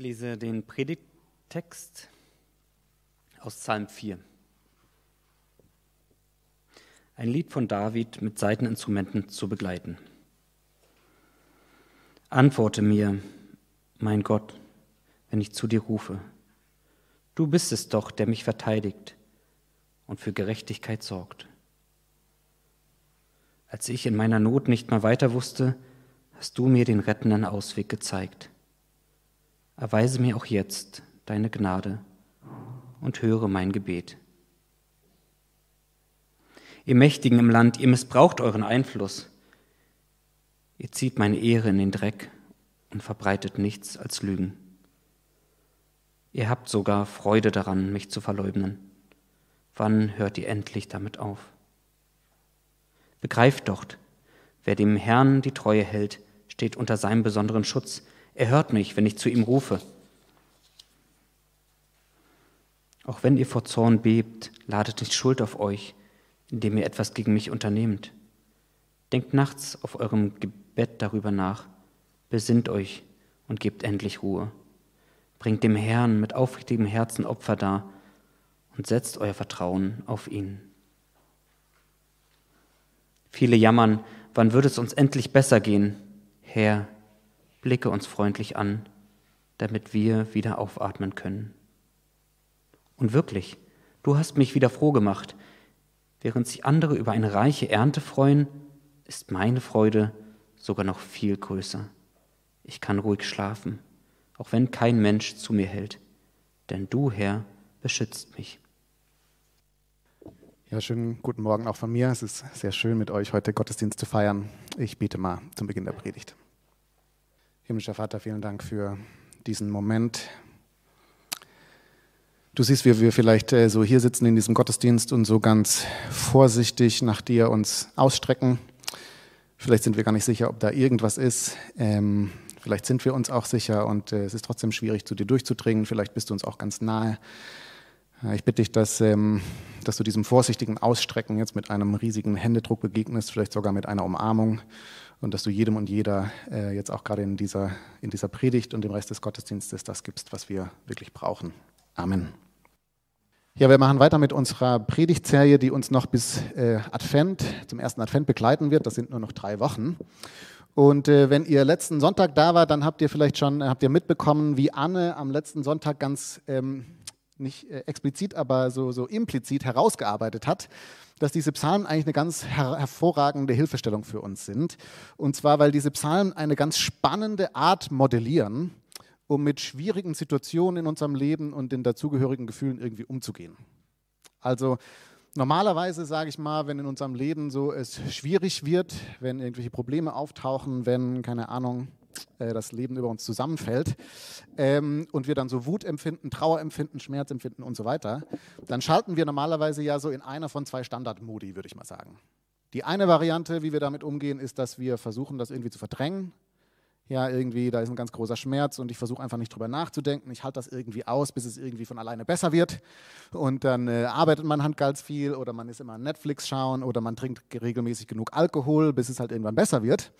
lese den Predigttext aus Psalm 4. Ein Lied von David mit Saiteninstrumenten zu begleiten. Antworte mir, mein Gott, wenn ich zu dir rufe. Du bist es doch, der mich verteidigt und für Gerechtigkeit sorgt. Als ich in meiner Not nicht mehr weiter wusste, hast du mir den rettenden Ausweg gezeigt. Erweise mir auch jetzt deine Gnade und höre mein Gebet. Ihr Mächtigen im Land, ihr missbraucht euren Einfluss. Ihr zieht meine Ehre in den Dreck und verbreitet nichts als Lügen. Ihr habt sogar Freude daran, mich zu verleugnen. Wann hört ihr endlich damit auf? Begreift doch, wer dem Herrn die Treue hält, steht unter seinem besonderen Schutz. Er hört mich, wenn ich zu ihm rufe. Auch wenn ihr vor Zorn bebt, ladet nicht Schuld auf euch, indem ihr etwas gegen mich unternehmt. Denkt nachts auf eurem Gebet darüber nach, besinnt euch und gebt endlich Ruhe. Bringt dem Herrn mit aufrichtigem Herzen Opfer dar und setzt euer Vertrauen auf ihn. Viele jammern, wann wird es uns endlich besser gehen? Herr, blicke uns freundlich an, damit wir wieder aufatmen können. Und wirklich, du hast mich wieder froh gemacht. Während sich andere über eine reiche Ernte freuen, ist meine Freude sogar noch viel größer. Ich kann ruhig schlafen, auch wenn kein Mensch zu mir hält, denn du, Herr, beschützt mich. Ja, schönen guten Morgen auch von mir. Es ist sehr schön, mit euch heute Gottesdienst zu feiern. Ich bete mal zum Beginn der Predigt. Himmlischer Vater, vielen Dank für diesen Moment. Du siehst, wie wir vielleicht äh, so hier sitzen in diesem Gottesdienst und so ganz vorsichtig nach dir uns ausstrecken. Vielleicht sind wir gar nicht sicher, ob da irgendwas ist. Ähm, vielleicht sind wir uns auch sicher und äh, es ist trotzdem schwierig, zu dir durchzudringen. Vielleicht bist du uns auch ganz nahe. Ich bitte dich, dass, ähm, dass du diesem vorsichtigen Ausstrecken jetzt mit einem riesigen Händedruck begegnest, vielleicht sogar mit einer Umarmung und dass du jedem und jeder äh, jetzt auch gerade in dieser, in dieser Predigt und dem Rest des Gottesdienstes das gibst, was wir wirklich brauchen. Amen. Ja, wir machen weiter mit unserer Predigtserie, die uns noch bis äh, Advent, zum ersten Advent begleiten wird. Das sind nur noch drei Wochen. Und äh, wenn ihr letzten Sonntag da war, dann habt ihr vielleicht schon habt ihr mitbekommen, wie Anne am letzten Sonntag ganz ähm, nicht äh, explizit, aber so, so implizit herausgearbeitet hat, dass diese Psalmen eigentlich eine ganz her hervorragende Hilfestellung für uns sind. Und zwar, weil diese Psalmen eine ganz spannende Art modellieren, um mit schwierigen Situationen in unserem Leben und den dazugehörigen Gefühlen irgendwie umzugehen. Also normalerweise sage ich mal, wenn in unserem Leben so es schwierig wird, wenn irgendwelche Probleme auftauchen, wenn, keine Ahnung, äh, das Leben über uns zusammenfällt ähm, und wir dann so Wut empfinden, Trauer empfinden, Schmerz empfinden und so weiter, dann schalten wir normalerweise ja so in einer von zwei Standard-Modi, würde ich mal sagen. Die eine Variante, wie wir damit umgehen, ist, dass wir versuchen, das irgendwie zu verdrängen. Ja, irgendwie, da ist ein ganz großer Schmerz und ich versuche einfach nicht drüber nachzudenken. Ich halte das irgendwie aus, bis es irgendwie von alleine besser wird. Und dann äh, arbeitet man halt ganz viel oder man ist immer Netflix schauen oder man trinkt regelmäßig genug Alkohol, bis es halt irgendwann besser wird.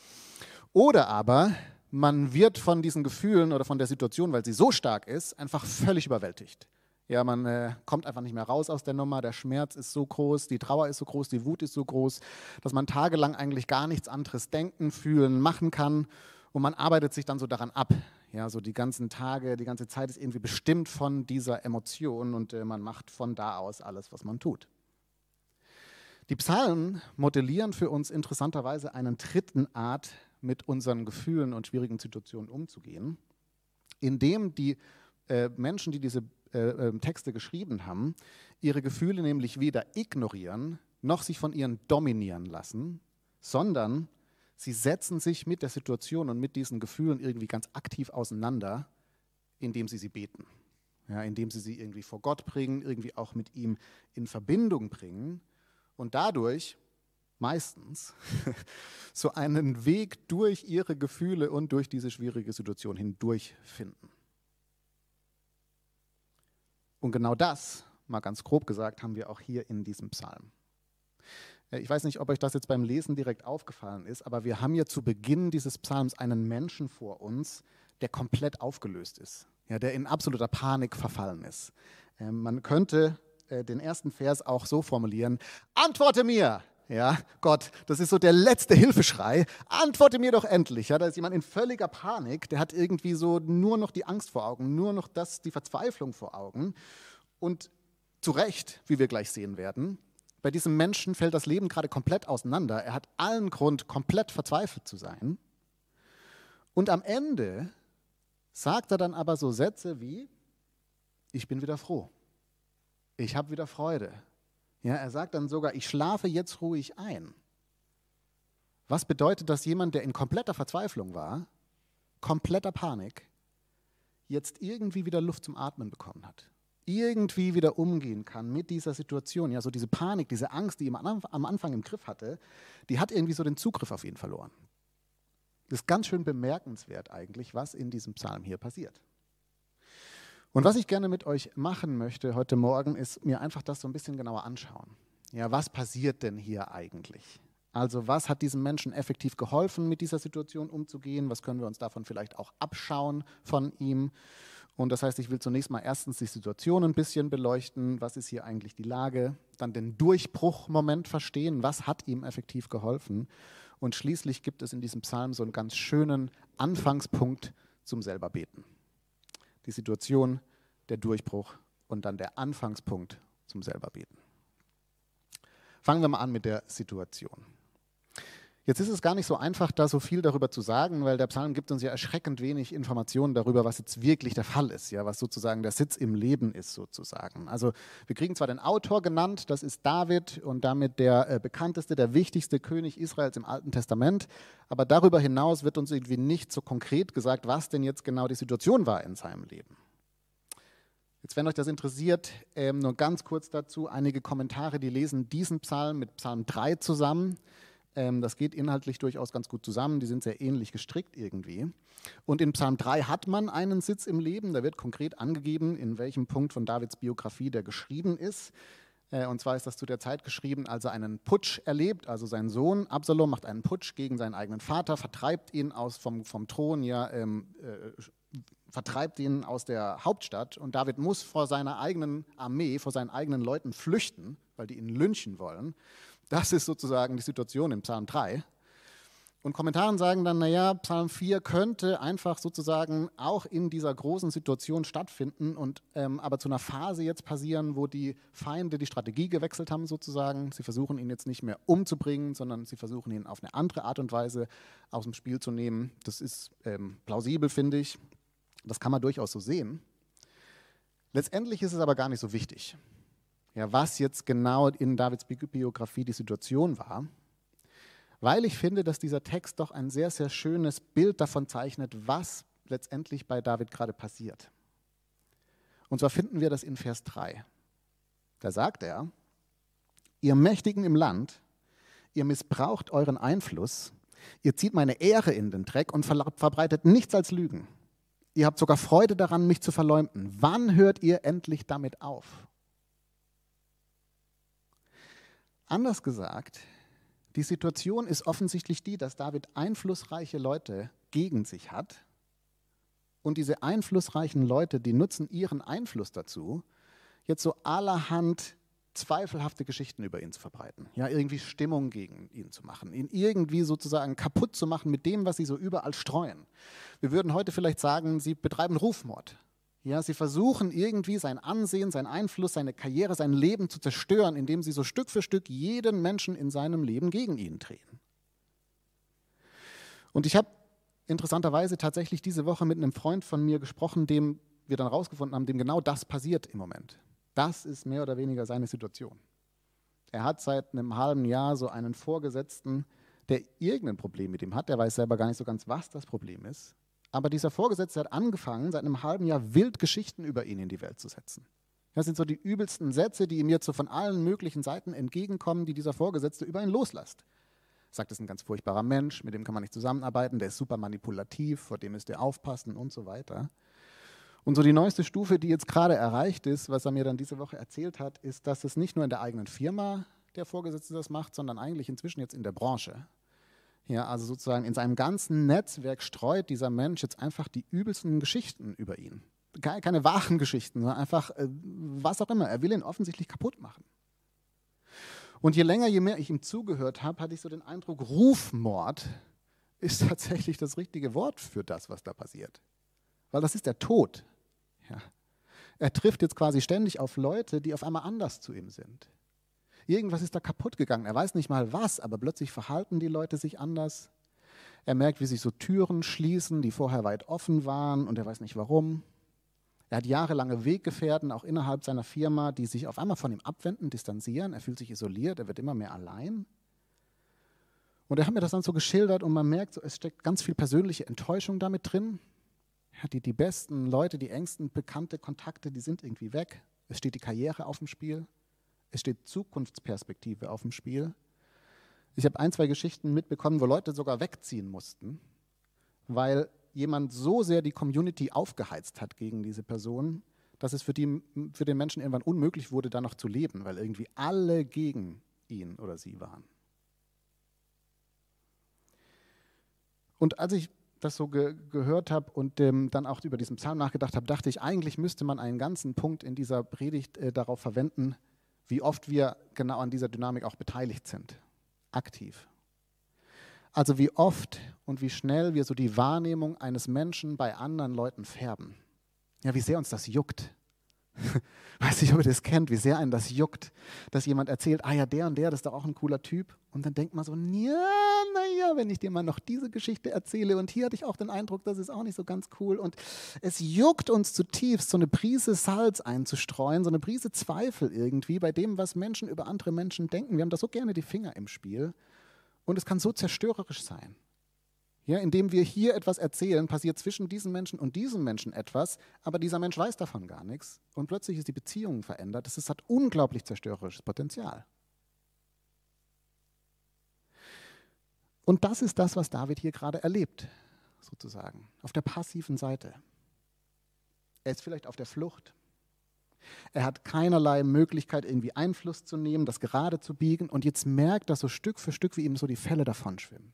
Oder aber man wird von diesen Gefühlen oder von der Situation, weil sie so stark ist, einfach völlig überwältigt. Ja, man äh, kommt einfach nicht mehr raus aus der Nummer. Der Schmerz ist so groß, die Trauer ist so groß, die Wut ist so groß, dass man tagelang eigentlich gar nichts anderes denken, fühlen, machen kann. Und man arbeitet sich dann so daran ab. Ja, so die ganzen Tage, die ganze Zeit ist irgendwie bestimmt von dieser Emotion und äh, man macht von da aus alles, was man tut. Die Psalmen modellieren für uns interessanterweise einen dritten Art mit unseren Gefühlen und schwierigen Situationen umzugehen, indem die äh, Menschen, die diese äh, ähm, Texte geschrieben haben, ihre Gefühle nämlich weder ignorieren noch sich von ihnen dominieren lassen, sondern sie setzen sich mit der Situation und mit diesen Gefühlen irgendwie ganz aktiv auseinander, indem sie sie beten, ja, indem sie sie irgendwie vor Gott bringen, irgendwie auch mit ihm in Verbindung bringen. Und dadurch meistens so einen Weg durch ihre Gefühle und durch diese schwierige Situation hindurch finden. Und genau das, mal ganz grob gesagt, haben wir auch hier in diesem Psalm. Ich weiß nicht, ob euch das jetzt beim Lesen direkt aufgefallen ist, aber wir haben hier zu Beginn dieses Psalms einen Menschen vor uns, der komplett aufgelöst ist. ja, der in absoluter Panik verfallen ist. Ähm, man könnte äh, den ersten Vers auch so formulieren, antworte mir, ja, Gott, das ist so der letzte Hilfeschrei. Antworte mir doch endlich. Ja, da ist jemand in völliger Panik, der hat irgendwie so nur noch die Angst vor Augen, nur noch das, die Verzweiflung vor Augen. Und zu Recht, wie wir gleich sehen werden, bei diesem Menschen fällt das Leben gerade komplett auseinander. Er hat allen Grund, komplett verzweifelt zu sein. Und am Ende sagt er dann aber so Sätze wie, ich bin wieder froh. Ich habe wieder Freude. Ja, er sagt dann sogar, ich schlafe jetzt ruhig ein. Was bedeutet, dass jemand, der in kompletter Verzweiflung war, kompletter Panik, jetzt irgendwie wieder Luft zum Atmen bekommen hat? Irgendwie wieder umgehen kann mit dieser Situation. Ja, so diese Panik, diese Angst, die er am Anfang im Griff hatte, die hat irgendwie so den Zugriff auf ihn verloren. Das ist ganz schön bemerkenswert eigentlich, was in diesem Psalm hier passiert. Und was ich gerne mit euch machen möchte heute Morgen, ist mir einfach das so ein bisschen genauer anschauen. Ja, was passiert denn hier eigentlich? Also was hat diesem Menschen effektiv geholfen, mit dieser Situation umzugehen? Was können wir uns davon vielleicht auch abschauen von ihm? Und das heißt, ich will zunächst mal erstens die Situation ein bisschen beleuchten. Was ist hier eigentlich die Lage? Dann den Durchbruchmoment verstehen. Was hat ihm effektiv geholfen? Und schließlich gibt es in diesem Psalm so einen ganz schönen Anfangspunkt zum selber beten die Situation, der Durchbruch und dann der Anfangspunkt zum selberbeten. Fangen wir mal an mit der Situation. Jetzt ist es gar nicht so einfach, da so viel darüber zu sagen, weil der Psalm gibt uns ja erschreckend wenig Informationen darüber, was jetzt wirklich der Fall ist, ja, was sozusagen der Sitz im Leben ist, sozusagen. Also wir kriegen zwar den Autor genannt, das ist David und damit der äh, bekannteste, der wichtigste König Israels im Alten Testament, aber darüber hinaus wird uns irgendwie nicht so konkret gesagt, was denn jetzt genau die Situation war in seinem Leben. Jetzt, wenn euch das interessiert, ähm, nur ganz kurz dazu einige Kommentare, die lesen diesen Psalm mit Psalm 3 zusammen. Ähm, das geht inhaltlich durchaus ganz gut zusammen. Die sind sehr ähnlich gestrickt irgendwie. Und in Psalm 3 hat man einen Sitz im Leben. Da wird konkret angegeben, in welchem Punkt von Davids Biografie der geschrieben ist. Äh, und zwar ist das zu der Zeit geschrieben, als er einen Putsch erlebt. Also sein Sohn Absalom macht einen Putsch gegen seinen eigenen Vater, vertreibt ihn aus vom, vom Thron, ja, ähm, äh, vertreibt ihn aus der Hauptstadt. Und David muss vor seiner eigenen Armee, vor seinen eigenen Leuten flüchten, weil die ihn lynchen wollen. Das ist sozusagen die Situation im Psalm 3. Und Kommentaren sagen dann, naja, Psalm 4 könnte einfach sozusagen auch in dieser großen Situation stattfinden und ähm, aber zu einer Phase jetzt passieren, wo die Feinde die Strategie gewechselt haben sozusagen. Sie versuchen ihn jetzt nicht mehr umzubringen, sondern sie versuchen ihn auf eine andere Art und Weise aus dem Spiel zu nehmen. Das ist ähm, plausibel, finde ich. Das kann man durchaus so sehen. Letztendlich ist es aber gar nicht so wichtig ja, was jetzt genau in Davids Biografie die Situation war, weil ich finde, dass dieser Text doch ein sehr, sehr schönes Bild davon zeichnet, was letztendlich bei David gerade passiert. Und zwar finden wir das in Vers 3. Da sagt er, ihr Mächtigen im Land, ihr missbraucht euren Einfluss, ihr zieht meine Ehre in den Dreck und verbreitet nichts als Lügen. Ihr habt sogar Freude daran, mich zu verleumden. Wann hört ihr endlich damit auf? Anders gesagt, die Situation ist offensichtlich die, dass David einflussreiche Leute gegen sich hat. Und diese einflussreichen Leute, die nutzen ihren Einfluss dazu, jetzt so allerhand zweifelhafte Geschichten über ihn zu verbreiten. Ja, irgendwie Stimmung gegen ihn zu machen, ihn irgendwie sozusagen kaputt zu machen mit dem, was sie so überall streuen. Wir würden heute vielleicht sagen, sie betreiben Rufmord. Ja, sie versuchen irgendwie sein Ansehen, sein Einfluss, seine Karriere, sein Leben zu zerstören, indem sie so Stück für Stück jeden Menschen in seinem Leben gegen ihn drehen. Und ich habe interessanterweise tatsächlich diese Woche mit einem Freund von mir gesprochen, dem wir dann rausgefunden haben, dem genau das passiert im Moment. Das ist mehr oder weniger seine Situation. Er hat seit einem halben Jahr so einen Vorgesetzten, der irgendein Problem mit ihm hat. Er weiß selber gar nicht so ganz, was das Problem ist. Aber dieser Vorgesetzte hat angefangen, seit einem halben Jahr wild Geschichten über ihn in die Welt zu setzen. Das sind so die übelsten Sätze, die ihm jetzt so von allen möglichen Seiten entgegenkommen, die dieser Vorgesetzte über ihn loslässt. Sagt, das ist ein ganz furchtbarer Mensch, mit dem kann man nicht zusammenarbeiten, der ist super manipulativ, vor dem müsst ihr aufpassen und so weiter. Und so die neueste Stufe, die jetzt gerade erreicht ist, was er mir dann diese Woche erzählt hat, ist, dass es nicht nur in der eigenen Firma der Vorgesetzte das macht, sondern eigentlich inzwischen jetzt in der Branche. Ja, also sozusagen in seinem ganzen Netzwerk streut dieser Mensch jetzt einfach die übelsten Geschichten über ihn. keine wahren Geschichten, sondern einfach äh, was auch immer. Er will ihn offensichtlich kaputt machen. Und je länger, je mehr ich ihm zugehört habe, hatte ich so den Eindruck, Rufmord ist tatsächlich das richtige Wort für das, was da passiert. Weil das ist der Tod. Ja. Er trifft jetzt quasi ständig auf Leute, die auf einmal anders zu ihm sind. Irgendwas ist da kaputt gegangen. Er weiß nicht mal was, aber plötzlich verhalten die Leute sich anders. Er merkt, wie sich so Türen schließen, die vorher weit offen waren und er weiß nicht warum. Er hat jahrelange Weggefährten, auch innerhalb seiner Firma, die sich auf einmal von ihm abwenden, distanzieren. Er fühlt sich isoliert, er wird immer mehr allein. Und er hat mir das dann so geschildert und man merkt, es steckt ganz viel persönliche Enttäuschung damit drin. Ja, die, die besten Leute, die engsten, bekannte Kontakte, die sind irgendwie weg. Es steht die Karriere auf dem Spiel. Es steht Zukunftsperspektive auf dem Spiel. Ich habe ein, zwei Geschichten mitbekommen, wo Leute sogar wegziehen mussten, weil jemand so sehr die Community aufgeheizt hat gegen diese Person, dass es für, die, für den Menschen irgendwann unmöglich wurde, da noch zu leben, weil irgendwie alle gegen ihn oder sie waren. Und als ich das so ge gehört habe und ähm, dann auch über diesen Psalm nachgedacht habe, dachte ich, eigentlich müsste man einen ganzen Punkt in dieser Predigt äh, darauf verwenden, wie oft wir genau an dieser Dynamik auch beteiligt sind, aktiv. Also wie oft und wie schnell wir so die Wahrnehmung eines Menschen bei anderen Leuten färben. Ja, wie sehr uns das juckt. Weiß nicht, ob ihr das kennt, wie sehr einen das juckt, dass jemand erzählt, ah ja, der und der, das ist doch auch ein cooler Typ. Und dann denkt man so, ja, naja, wenn ich dir mal noch diese Geschichte erzähle und hier hatte ich auch den Eindruck, das ist auch nicht so ganz cool. Und es juckt uns zutiefst, so eine Prise Salz einzustreuen, so eine Prise Zweifel irgendwie bei dem, was Menschen über andere Menschen denken. Wir haben da so gerne die Finger im Spiel. Und es kann so zerstörerisch sein. Ja, indem wir hier etwas erzählen, passiert zwischen diesem Menschen und diesem Menschen etwas, aber dieser Mensch weiß davon gar nichts und plötzlich ist die Beziehung verändert. Das hat unglaublich zerstörerisches Potenzial. Und das ist das, was David hier gerade erlebt, sozusagen, auf der passiven Seite. Er ist vielleicht auf der Flucht. Er hat keinerlei Möglichkeit, irgendwie Einfluss zu nehmen, das gerade zu biegen und jetzt merkt, dass so Stück für Stück wie ihm so die Fälle davonschwimmen.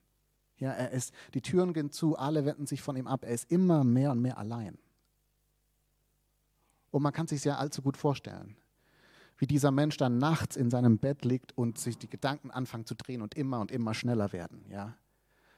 Ja, er ist, die Türen gehen zu, alle wenden sich von ihm ab. Er ist immer mehr und mehr allein. Und man kann sich ja allzu gut vorstellen, wie dieser Mensch dann nachts in seinem Bett liegt und sich die Gedanken anfangen zu drehen und immer und immer schneller werden. Ja?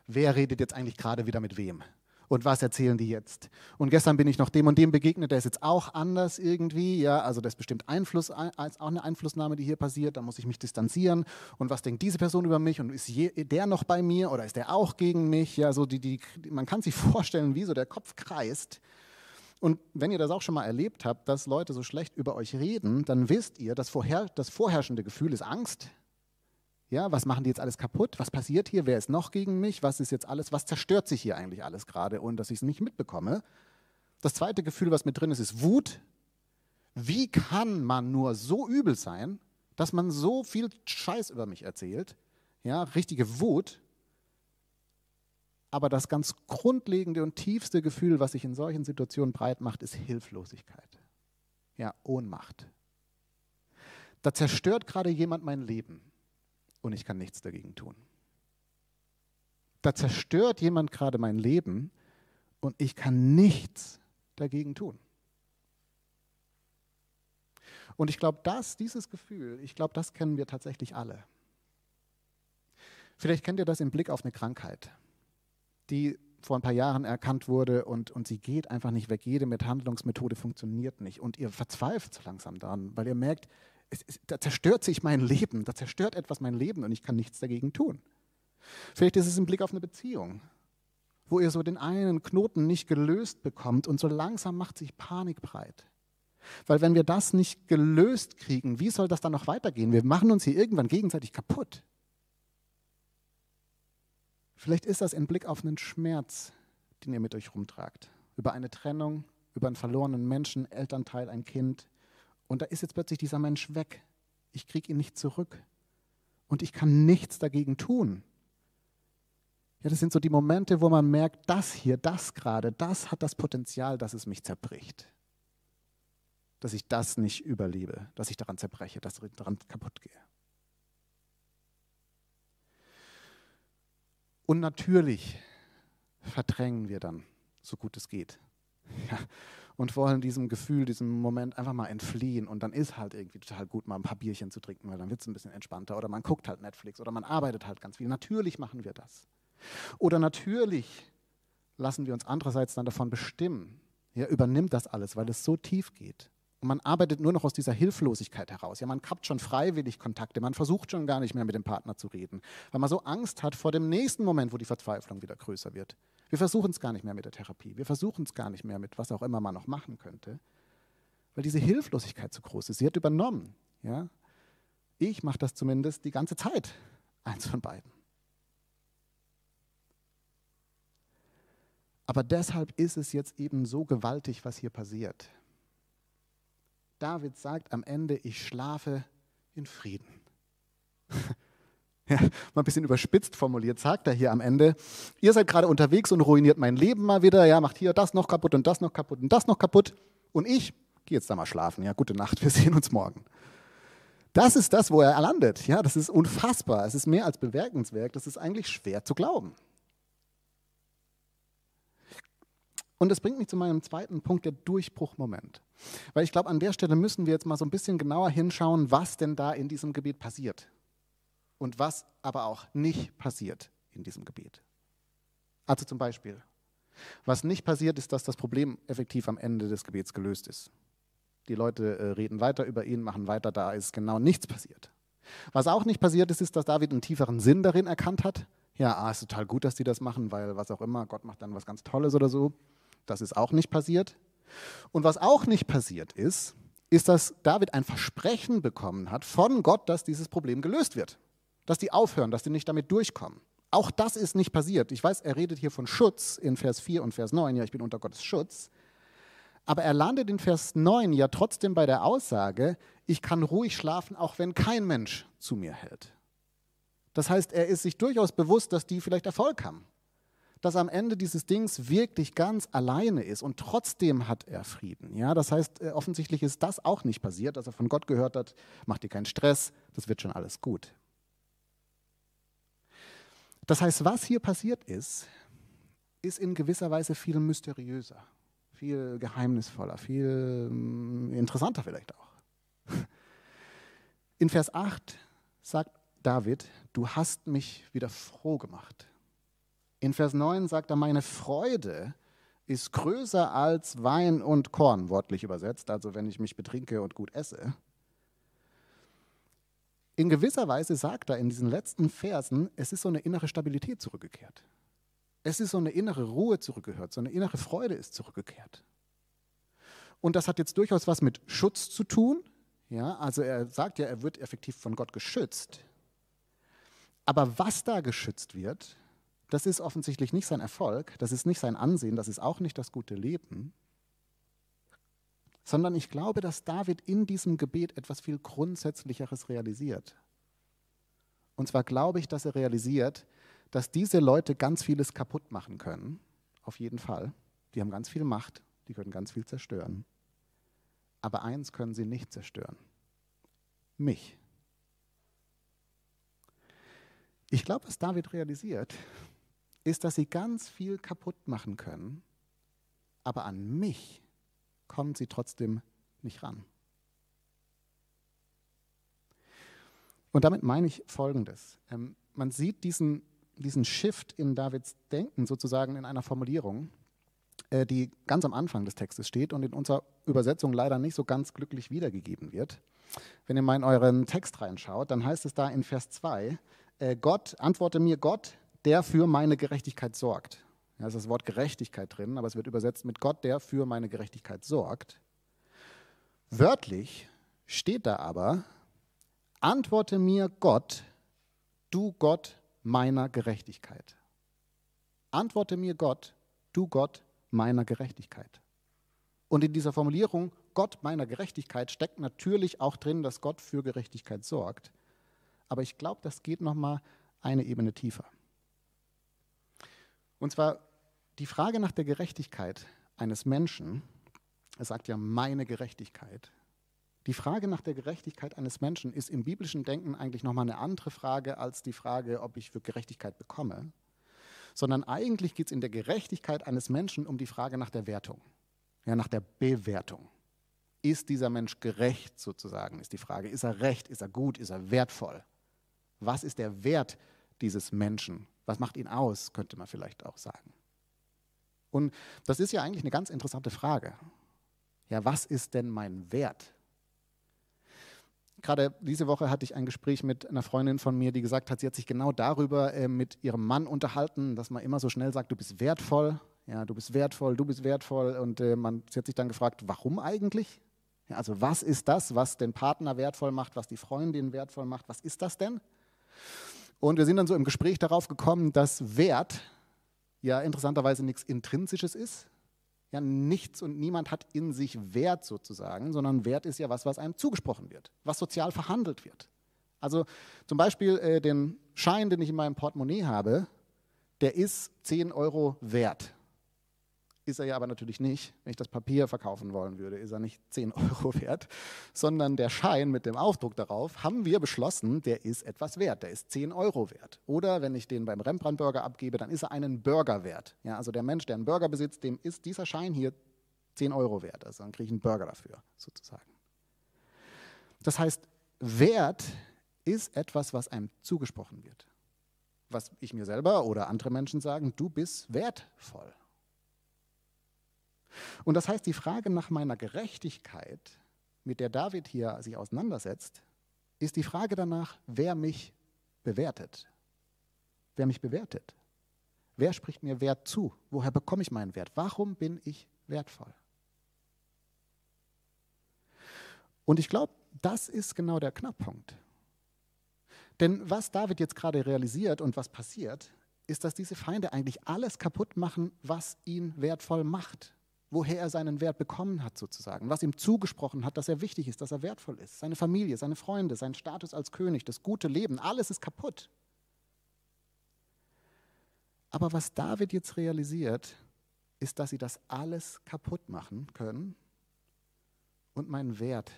Wer redet jetzt eigentlich gerade wieder mit wem? Und was erzählen die jetzt? Und gestern bin ich noch dem und dem begegnet, der ist jetzt auch anders irgendwie, ja, also das ist bestimmt Einfluss, auch eine Einflussnahme, die hier passiert, da muss ich mich distanzieren und was denkt diese Person über mich und ist je, der noch bei mir oder ist der auch gegen mich? Ja, so die, die, man kann sich vorstellen, wie so der Kopf kreist. Und wenn ihr das auch schon mal erlebt habt, dass Leute so schlecht über euch reden, dann wisst ihr, dass vorher, das vorherrschende Gefühl ist Angst. Ja, was machen die jetzt alles kaputt? Was passiert hier? Wer ist noch gegen mich? Was ist jetzt alles? Was zerstört sich hier eigentlich alles gerade, ohne dass ich es nicht mitbekomme? Das zweite Gefühl, was mit drin ist, ist Wut. Wie kann man nur so übel sein, dass man so viel Scheiß über mich erzählt? Ja, richtige Wut. Aber das ganz grundlegende und tiefste Gefühl, was sich in solchen Situationen breit macht, ist Hilflosigkeit. Ja, Ohnmacht. Da zerstört gerade jemand mein Leben und ich kann nichts dagegen tun. Da zerstört jemand gerade mein Leben und ich kann nichts dagegen tun. Und ich glaube, dass dieses Gefühl, ich glaube, das kennen wir tatsächlich alle. Vielleicht kennt ihr das im Blick auf eine Krankheit, die vor ein paar Jahren erkannt wurde und, und sie geht einfach nicht weg. Jede Behandlungsmethode funktioniert nicht und ihr verzweifelt so langsam daran, weil ihr merkt, es, es, da zerstört sich mein Leben, da zerstört etwas mein Leben und ich kann nichts dagegen tun. Vielleicht ist es im Blick auf eine Beziehung, wo ihr so den einen Knoten nicht gelöst bekommt und so langsam macht sich Panik breit. Weil wenn wir das nicht gelöst kriegen, wie soll das dann noch weitergehen? Wir machen uns hier irgendwann gegenseitig kaputt. Vielleicht ist das im Blick auf einen Schmerz, den ihr mit euch rumtragt. Über eine Trennung, über einen verlorenen Menschen, Elternteil, ein Kind, und da ist jetzt plötzlich dieser Mensch weg. Ich kriege ihn nicht zurück. Und ich kann nichts dagegen tun. Ja, das sind so die Momente, wo man merkt, das hier, das gerade, das hat das Potenzial, dass es mich zerbricht. Dass ich das nicht überlebe, dass ich daran zerbreche, dass ich daran kaputt gehe. Und natürlich verdrängen wir dann, so gut es geht. Ja. Und wollen diesem Gefühl, diesem Moment einfach mal entfliehen. Und dann ist halt irgendwie total gut, mal ein paar Bierchen zu trinken, weil dann wird es ein bisschen entspannter. Oder man guckt halt Netflix oder man arbeitet halt ganz viel. Natürlich machen wir das. Oder natürlich lassen wir uns andererseits dann davon bestimmen. Ja, übernimmt das alles, weil es so tief geht. Und man arbeitet nur noch aus dieser Hilflosigkeit heraus. Ja, man kappt schon freiwillig Kontakte, man versucht schon gar nicht mehr mit dem Partner zu reden, weil man so Angst hat vor dem nächsten Moment, wo die Verzweiflung wieder größer wird. Wir versuchen es gar nicht mehr mit der Therapie. Wir versuchen es gar nicht mehr mit was auch immer man noch machen könnte, weil diese Hilflosigkeit zu groß ist. Sie hat übernommen. Ja? Ich mache das zumindest die ganze Zeit. Eins von beiden. Aber deshalb ist es jetzt eben so gewaltig, was hier passiert. David sagt am Ende, ich schlafe in Frieden. ja, mal ein bisschen überspitzt formuliert, sagt er hier am Ende, ihr seid gerade unterwegs und ruiniert mein Leben mal wieder, ja, macht hier das noch kaputt und das noch kaputt und das noch kaputt und ich gehe jetzt da mal schlafen, ja, gute Nacht, wir sehen uns morgen. Das ist das, wo er landet, ja, das ist unfassbar, es ist mehr als bemerkenswert, das ist eigentlich schwer zu glauben. Und das bringt mich zu meinem zweiten Punkt, der Durchbruchmoment. Weil ich glaube, an der Stelle müssen wir jetzt mal so ein bisschen genauer hinschauen, was denn da in diesem Gebet passiert und was aber auch nicht passiert in diesem Gebet. Also zum Beispiel, was nicht passiert, ist, dass das Problem effektiv am Ende des Gebets gelöst ist. Die Leute äh, reden weiter über ihn, machen weiter, da ist genau nichts passiert. Was auch nicht passiert ist, ist, dass David einen tieferen Sinn darin erkannt hat. Ja, ah, ist total gut, dass die das machen, weil was auch immer, Gott macht dann was ganz Tolles oder so. Das ist auch nicht passiert. Und was auch nicht passiert ist, ist, dass David ein Versprechen bekommen hat von Gott, dass dieses Problem gelöst wird dass die aufhören, dass die nicht damit durchkommen. Auch das ist nicht passiert. Ich weiß, er redet hier von Schutz in Vers 4 und Vers 9, ja, ich bin unter Gottes Schutz. Aber er landet in Vers 9 ja trotzdem bei der Aussage, ich kann ruhig schlafen, auch wenn kein Mensch zu mir hält. Das heißt, er ist sich durchaus bewusst, dass die vielleicht Erfolg haben. Dass am Ende dieses Dings wirklich ganz alleine ist und trotzdem hat er Frieden. Ja, das heißt, äh, offensichtlich ist das auch nicht passiert, dass er von Gott gehört hat, mach dir keinen Stress, das wird schon alles gut. Das heißt, was hier passiert ist, ist in gewisser Weise viel mysteriöser, viel geheimnisvoller, viel mm, interessanter vielleicht auch. In Vers 8 sagt David, du hast mich wieder froh gemacht. In Vers 9 sagt er, meine Freude ist größer als Wein und Korn, wortlich übersetzt, also wenn ich mich betrinke und gut esse in gewisser Weise sagt er in diesen letzten Versen, es ist so eine innere Stabilität zurückgekehrt. Es ist so eine innere Ruhe zurückgehört, so eine innere Freude ist zurückgekehrt. Und das hat jetzt durchaus was mit Schutz zu tun. Ja, also er sagt ja, er wird effektiv von Gott geschützt. Aber was da geschützt wird, das ist offensichtlich nicht sein Erfolg, das ist nicht sein Ansehen, das ist auch nicht das gute Leben, sondern ich glaube, dass David in diesem Gebet etwas viel Grundsätzlicheres realisiert. Und zwar glaube ich, dass er realisiert, dass diese Leute ganz vieles kaputt machen können, auf jeden Fall. Die haben ganz viel Macht, die können ganz viel zerstören. Aber eins können sie nicht zerstören. Mich. Ich glaube, was David realisiert, ist, dass sie ganz viel kaputt machen können, aber an mich kommen sie trotzdem nicht ran. Und damit meine ich Folgendes. Ähm, man sieht diesen, diesen Shift in Davids Denken sozusagen in einer Formulierung, äh, die ganz am Anfang des Textes steht und in unserer Übersetzung leider nicht so ganz glücklich wiedergegeben wird. Wenn ihr mal in euren Text reinschaut, dann heißt es da in Vers 2, äh, Gott, antworte mir Gott, der für meine Gerechtigkeit sorgt. Ja, ist das Wort Gerechtigkeit drin, aber es wird übersetzt mit Gott, der für meine Gerechtigkeit sorgt. Wörtlich steht da aber, antworte mir Gott, du Gott meiner Gerechtigkeit. Antworte mir Gott, du Gott meiner Gerechtigkeit. Und in dieser Formulierung Gott meiner Gerechtigkeit steckt natürlich auch drin, dass Gott für Gerechtigkeit sorgt. Aber ich glaube, das geht noch mal eine Ebene tiefer. Und zwar die Frage nach der Gerechtigkeit eines Menschen, er sagt ja meine Gerechtigkeit, die Frage nach der Gerechtigkeit eines Menschen ist im biblischen Denken eigentlich nochmal eine andere Frage als die Frage, ob ich für Gerechtigkeit bekomme, sondern eigentlich geht es in der Gerechtigkeit eines Menschen um die Frage nach der Wertung. ja, nach der Bewertung. Ist dieser Mensch gerecht sozusagen, ist die Frage. Ist er recht, ist er gut, ist er wertvoll? Was ist der Wert dieses Menschen? Was macht ihn aus, könnte man vielleicht auch sagen. Und das ist ja eigentlich eine ganz interessante Frage. Ja, was ist denn mein Wert? Gerade diese Woche hatte ich ein Gespräch mit einer Freundin von mir, die gesagt hat, sie hat sich genau darüber äh, mit ihrem Mann unterhalten, dass man immer so schnell sagt, du bist wertvoll, ja, du bist wertvoll, du bist wertvoll. Und äh, man, sie hat sich dann gefragt, warum eigentlich? Ja, also was ist das, was den Partner wertvoll macht, was die Freundin wertvoll macht? Was ist das denn? Und wir sind dann so im Gespräch darauf gekommen, dass Wert ja interessanterweise nichts Intrinsisches ist, ja, nichts und niemand hat in sich Wert sozusagen, sondern Wert ist ja was, was einem zugesprochen wird, was sozial verhandelt wird. Also zum Beispiel äh, den Schein, den ich in meinem Portemonnaie habe, der ist 10 Euro wert. Ist er ja aber natürlich nicht. Wenn ich das Papier verkaufen wollen würde, ist er nicht 10 Euro wert, sondern der Schein mit dem Aufdruck darauf, haben wir beschlossen, der ist etwas wert, der ist 10 Euro wert. Oder wenn ich den beim Rembrandt-Burger abgebe, dann ist er einen Burger wert. Ja, also der Mensch, der einen Burger besitzt, dem ist dieser Schein hier 10 Euro wert. Also dann kriege ich einen Burger dafür, sozusagen. Das heißt, Wert ist etwas, was einem zugesprochen wird. Was ich mir selber oder andere Menschen sagen, du bist wertvoll. Und das heißt, die Frage nach meiner Gerechtigkeit, mit der David hier sich auseinandersetzt, ist die Frage danach, wer mich bewertet. Wer mich bewertet. Wer spricht mir Wert zu? Woher bekomme ich meinen Wert? Warum bin ich wertvoll? Und ich glaube, das ist genau der Knackpunkt. Denn was David jetzt gerade realisiert und was passiert, ist, dass diese Feinde eigentlich alles kaputt machen, was ihn wertvoll macht woher er seinen Wert bekommen hat sozusagen, was ihm zugesprochen hat, dass er wichtig ist, dass er wertvoll ist. Seine Familie, seine Freunde, sein Status als König, das gute Leben, alles ist kaputt. Aber was David jetzt realisiert, ist, dass sie das alles kaputt machen können und mein Wert,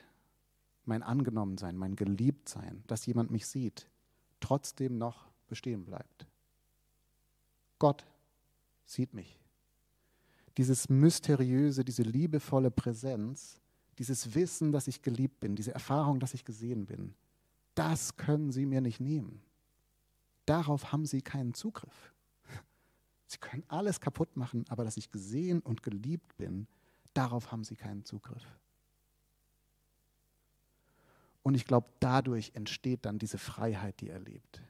mein Angenommensein, mein Geliebtsein, dass jemand mich sieht, trotzdem noch bestehen bleibt. Gott sieht mich dieses mysteriöse, diese liebevolle Präsenz, dieses Wissen, dass ich geliebt bin, diese Erfahrung, dass ich gesehen bin, das können Sie mir nicht nehmen. Darauf haben Sie keinen Zugriff. Sie können alles kaputt machen, aber dass ich gesehen und geliebt bin, darauf haben Sie keinen Zugriff. Und ich glaube, dadurch entsteht dann diese Freiheit, die er lebt.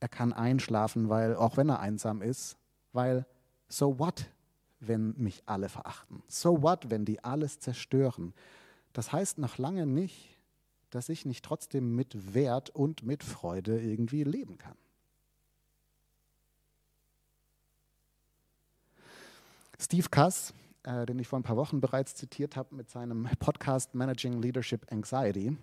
Er kann einschlafen, weil, auch wenn er einsam ist, weil, so what? Wenn mich alle verachten? So what, wenn die alles zerstören? Das heißt noch lange nicht, dass ich nicht trotzdem mit Wert und mit Freude irgendwie leben kann. Steve Kass, äh, den ich vor ein paar Wochen bereits zitiert habe mit seinem Podcast Managing Leadership Anxiety,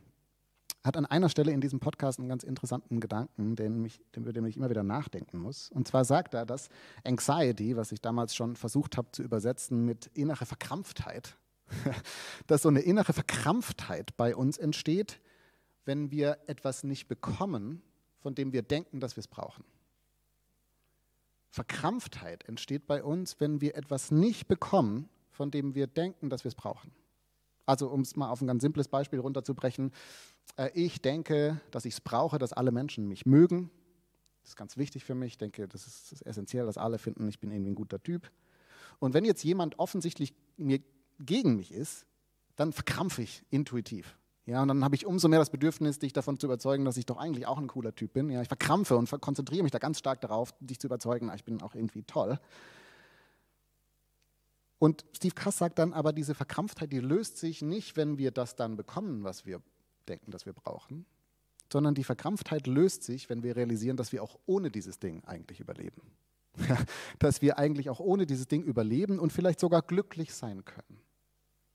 hat an einer Stelle in diesem Podcast einen ganz interessanten Gedanken, den mich, über den ich immer wieder nachdenken muss. Und zwar sagt er, dass Anxiety, was ich damals schon versucht habe zu übersetzen mit innere Verkrampftheit, dass so eine innere Verkrampftheit bei uns entsteht, wenn wir etwas nicht bekommen, von dem wir denken, dass wir es brauchen. Verkrampftheit entsteht bei uns, wenn wir etwas nicht bekommen, von dem wir denken, dass wir es brauchen. Also um es mal auf ein ganz simples Beispiel runterzubrechen, ich denke, dass ich es brauche, dass alle Menschen mich mögen. Das ist ganz wichtig für mich. Ich denke, das ist, das ist essentiell, dass alle finden, ich bin irgendwie ein guter Typ. Und wenn jetzt jemand offensichtlich mir gegen mich ist, dann verkrampfe ich intuitiv. Ja, und dann habe ich umso mehr das Bedürfnis, dich davon zu überzeugen, dass ich doch eigentlich auch ein cooler Typ bin. Ja, ich verkrampfe und konzentriere mich da ganz stark darauf, dich zu überzeugen, ich bin auch irgendwie toll. Und Steve Kass sagt dann, aber diese Verkrampftheit, die löst sich nicht, wenn wir das dann bekommen, was wir denken, dass wir brauchen, sondern die Verkrampftheit löst sich, wenn wir realisieren, dass wir auch ohne dieses Ding eigentlich überleben. dass wir eigentlich auch ohne dieses Ding überleben und vielleicht sogar glücklich sein können.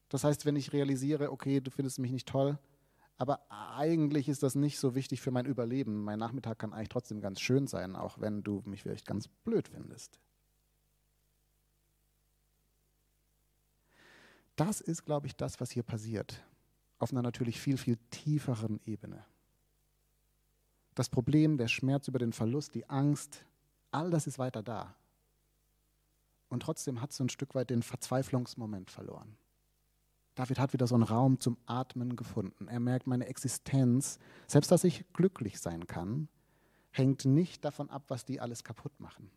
Das heißt, wenn ich realisiere, okay, du findest mich nicht toll, aber eigentlich ist das nicht so wichtig für mein Überleben. Mein Nachmittag kann eigentlich trotzdem ganz schön sein, auch wenn du mich vielleicht ganz blöd findest. Das ist, glaube ich, das, was hier passiert. Auf einer natürlich viel, viel tieferen Ebene. Das Problem, der Schmerz über den Verlust, die Angst, all das ist weiter da. Und trotzdem hat so ein Stück weit den Verzweiflungsmoment verloren. David hat wieder so einen Raum zum Atmen gefunden. Er merkt, meine Existenz, selbst dass ich glücklich sein kann, hängt nicht davon ab, was die alles kaputt machen.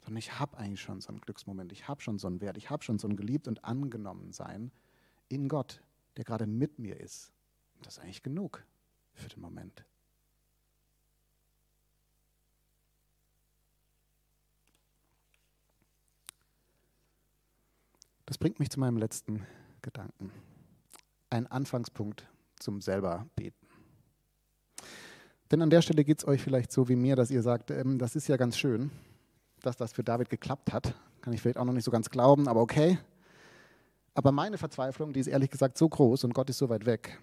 Sondern ich habe eigentlich schon so einen Glücksmoment, ich habe schon so einen Wert, ich habe schon so ein geliebt und angenommen sein in Gott, der gerade mit mir ist. Und das ist eigentlich genug für den Moment. Das bringt mich zu meinem letzten Gedanken. Ein Anfangspunkt zum selber beten. Denn an der Stelle geht es euch vielleicht so wie mir, dass ihr sagt, ähm, das ist ja ganz schön, dass das für David geklappt hat. Kann ich vielleicht auch noch nicht so ganz glauben, aber okay. Aber meine Verzweiflung, die ist ehrlich gesagt so groß und Gott ist so weit weg.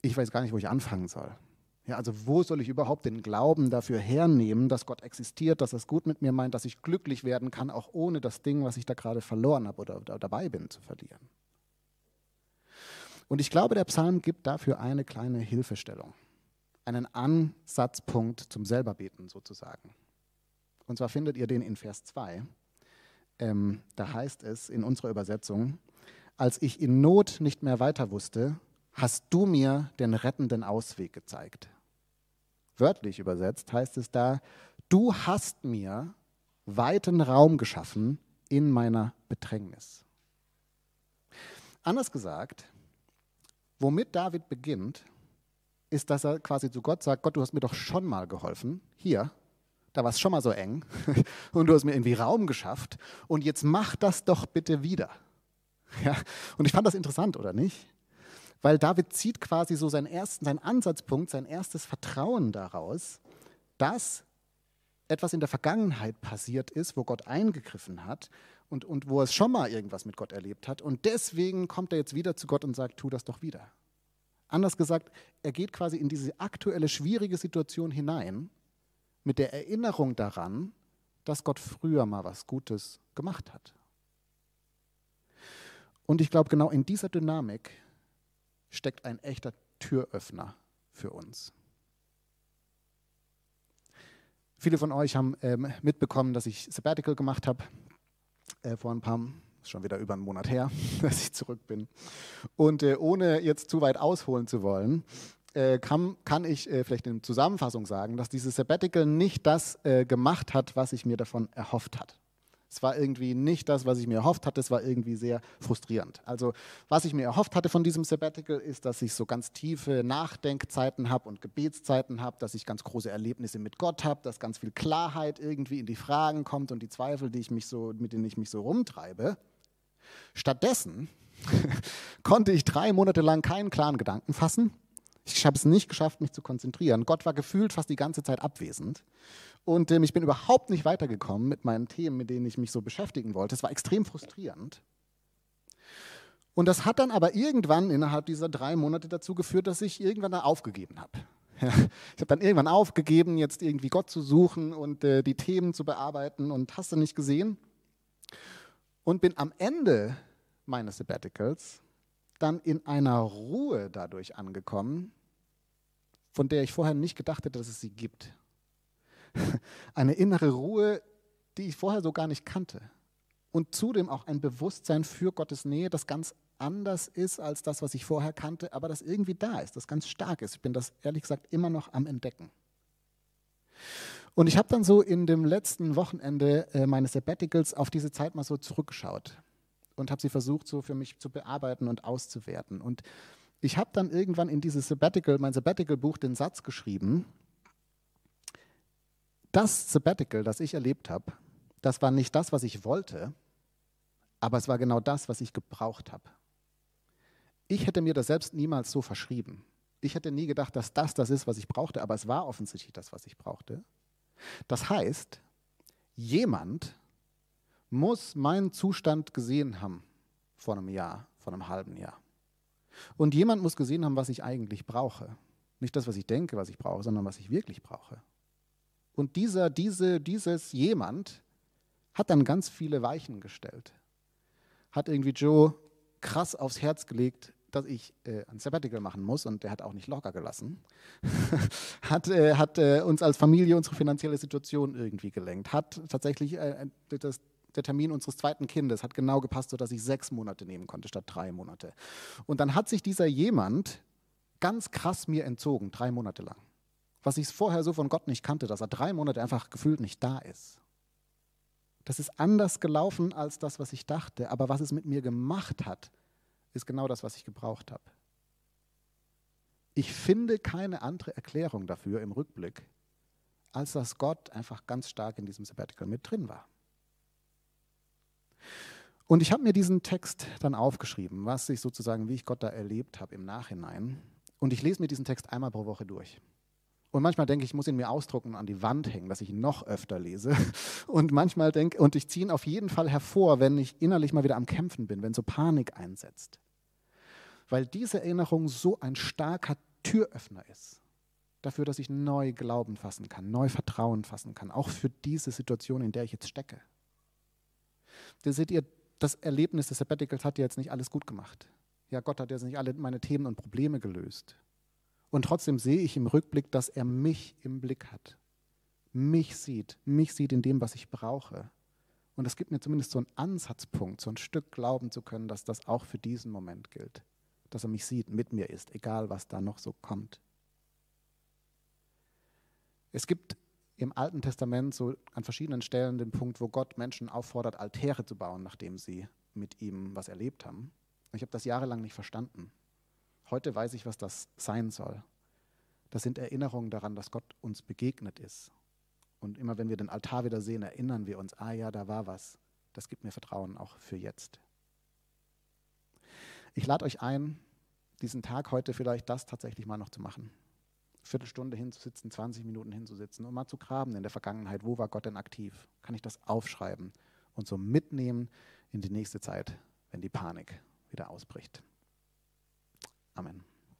Ich weiß gar nicht, wo ich anfangen soll. Ja, also wo soll ich überhaupt den Glauben dafür hernehmen, dass Gott existiert, dass er es gut mit mir meint, dass ich glücklich werden kann, auch ohne das Ding, was ich da gerade verloren habe oder, dabei bin zu verlieren. Und ich glaube, der Psalm gibt dafür eine kleine Hilfestellung, einen Ansatzpunkt zum Selberbeten sozusagen. Und zwar findet ihr den in Vers 2. Ähm, da heißt es in unserer Übersetzung, als ich in Not nicht mehr weiter wusste, hast du mir den rettenden Ausweg gezeigt. Wörtlich übersetzt heißt es da, du hast mir weiten Raum geschaffen in meiner Bedrängnis. Anders gesagt, womit David beginnt, ist, dass er quasi zu Gott sagt, Gott, du hast mir doch schon mal geholfen, hier, da war es schon mal so eng und du hast mir irgendwie Raum geschafft und jetzt mach das doch bitte wieder. Ja? Und ich fand das interessant, oder nicht? Weil David zieht quasi so seinen ersten, seinen Ansatzpunkt, sein erstes Vertrauen daraus, dass etwas in der Vergangenheit passiert ist, wo Gott eingegriffen hat und, und wo er schon mal irgendwas mit Gott erlebt hat. Und deswegen kommt er jetzt wieder zu Gott und sagt, tu das doch wieder. Anders gesagt, er geht quasi in diese aktuelle schwierige Situation hinein mit der Erinnerung daran, dass Gott früher mal was Gutes gemacht hat. Und ich glaube, genau in dieser Dynamik steckt ein echter Türöffner für uns. Viele von euch haben ähm, mitbekommen, dass ich Sabbatical gemacht habe äh, vor ein paar, schon wieder über einen Monat her, dass ich zurück bin. Und äh, ohne jetzt zu weit ausholen zu wollen, äh, kann, kann, ich äh, vielleicht in Zusammenfassung sagen, dass dieses Sabbatical nicht das äh, gemacht hat, was ich mir davon erhofft hat. Es war irgendwie nicht das, was ich mir erhofft hatte, es war irgendwie sehr frustrierend. Also was ich mir erhofft hatte von diesem Sabbatical ist, dass ich so ganz tiefe Nachdenkzeiten habe und Gebetszeiten habe, dass ich ganz große Erlebnisse mit Gott habe, dass ganz viel Klarheit irgendwie in die Fragen kommt und die Zweifel, die ich mich so, mit denen ich mich so rumtreibe. Stattdessen konnte ich drei Monate lang keinen klaren Gedanken fassen ich habe es nicht geschafft, mich zu konzentrieren. Gott war gefühlt fast die ganze Zeit abwesend. Und ähm, ich bin überhaupt nicht weitergekommen mit meinen Themen, mit denen ich mich so beschäftigen wollte. Es war extrem frustrierend. Und das hat dann aber irgendwann innerhalb dieser drei Monate dazu geführt, dass ich irgendwann da aufgegeben habe. Ich habe dann irgendwann aufgegeben, jetzt irgendwie Gott zu suchen und äh, die Themen zu bearbeiten und hast du nicht gesehen. Und bin am Ende meines Sabbaticals dann in einer Ruhe dadurch angekommen, von der ich vorher nicht gedacht hätte, dass es sie gibt. Eine innere Ruhe, die ich vorher so gar nicht kannte. Und zudem auch ein Bewusstsein für Gottes Nähe, das ganz anders ist als das, was ich vorher kannte, aber das irgendwie da ist, das ganz stark ist. Ich bin das ehrlich gesagt immer noch am Entdecken. Und ich habe dann so in dem letzten Wochenende äh, meines Sabbaticals auf diese Zeit mal so zurückgeschaut und habe sie versucht, so für mich zu bearbeiten und auszuwerten. Und ich habe dann irgendwann in dieses Sabbatical, mein Sabbatical-Buch, den Satz geschrieben, das Sabbatical, das ich erlebt habe, das war nicht das, was ich wollte, aber es war genau das, was ich gebraucht habe. Ich hätte mir das selbst niemals so verschrieben. Ich hätte nie gedacht, dass das das ist, was ich brauchte, aber es war offensichtlich das, was ich brauchte. Das heißt, jemand muss meinen Zustand gesehen haben vor einem Jahr, vor einem halben Jahr. Und jemand muss gesehen haben, was ich eigentlich brauche. Nicht das, was ich denke, was ich brauche, sondern was ich wirklich brauche. Und dieser, diese, dieses jemand hat dann ganz viele Weichen gestellt. Hat irgendwie Joe krass aufs Herz gelegt, dass ich äh, ein Sabbatical machen muss und der hat auch nicht locker gelassen. hat äh, hat äh, uns als Familie unsere finanzielle Situation irgendwie gelenkt. Hat tatsächlich äh, das der Termin unseres zweiten Kindes hat genau gepasst, sodass ich sechs Monate nehmen konnte statt drei Monate. Und dann hat sich dieser jemand ganz krass mir entzogen, drei Monate lang. Was ich vorher so von Gott nicht kannte, dass er drei Monate einfach gefühlt nicht da ist. Das ist anders gelaufen als das, was ich dachte, aber was es mit mir gemacht hat, ist genau das, was ich gebraucht habe. Ich finde keine andere Erklärung dafür im Rückblick, als dass Gott einfach ganz stark in diesem Sabbatical mit drin war. Und ich habe mir diesen Text dann aufgeschrieben, was ich sozusagen, wie ich Gott da erlebt habe im Nachhinein. Und ich lese mir diesen Text einmal pro Woche durch. Und manchmal denke ich, ich muss ihn mir ausdrucken und an die Wand hängen, dass ich ihn noch öfter lese. Und manchmal denke, und ich ziehe ihn auf jeden Fall hervor, wenn ich innerlich mal wieder am Kämpfen bin, wenn so Panik einsetzt. Weil diese Erinnerung so ein starker Türöffner ist. Dafür, dass ich neu Glauben fassen kann, neu Vertrauen fassen kann, auch für diese Situation, in der ich jetzt stecke. Da seht ihr, das Erlebnis des Sabbaticals hat ja jetzt nicht alles gut gemacht. Ja, Gott hat jetzt nicht alle meine Themen und Probleme gelöst. Und trotzdem sehe ich im Rückblick, dass er mich im Blick hat. Mich sieht, mich sieht in dem, was ich brauche. Und das gibt mir zumindest so einen Ansatzpunkt, so ein Stück glauben zu können, dass das auch für diesen Moment gilt. Dass er mich sieht, mit mir ist, egal was da noch so kommt. Es gibt im Alten Testament so an verschiedenen Stellen den Punkt, wo Gott Menschen auffordert, Altäre zu bauen, nachdem sie mit ihm was erlebt haben. Ich habe das jahrelang nicht verstanden. Heute weiß ich, was das sein soll. Das sind Erinnerungen daran, dass Gott uns begegnet ist. Und immer wenn wir den Altar wieder sehen, erinnern wir uns, ah ja, da war was. Das gibt mir Vertrauen auch für jetzt. Ich lade euch ein, diesen Tag heute vielleicht das tatsächlich mal noch zu machen. Viertelstunde hinzusitzen, 20 Minuten hinzusitzen und mal zu graben in der Vergangenheit. Wo war Gott denn aktiv? Kann ich das aufschreiben und so mitnehmen in die nächste Zeit, wenn die Panik wieder ausbricht? Amen.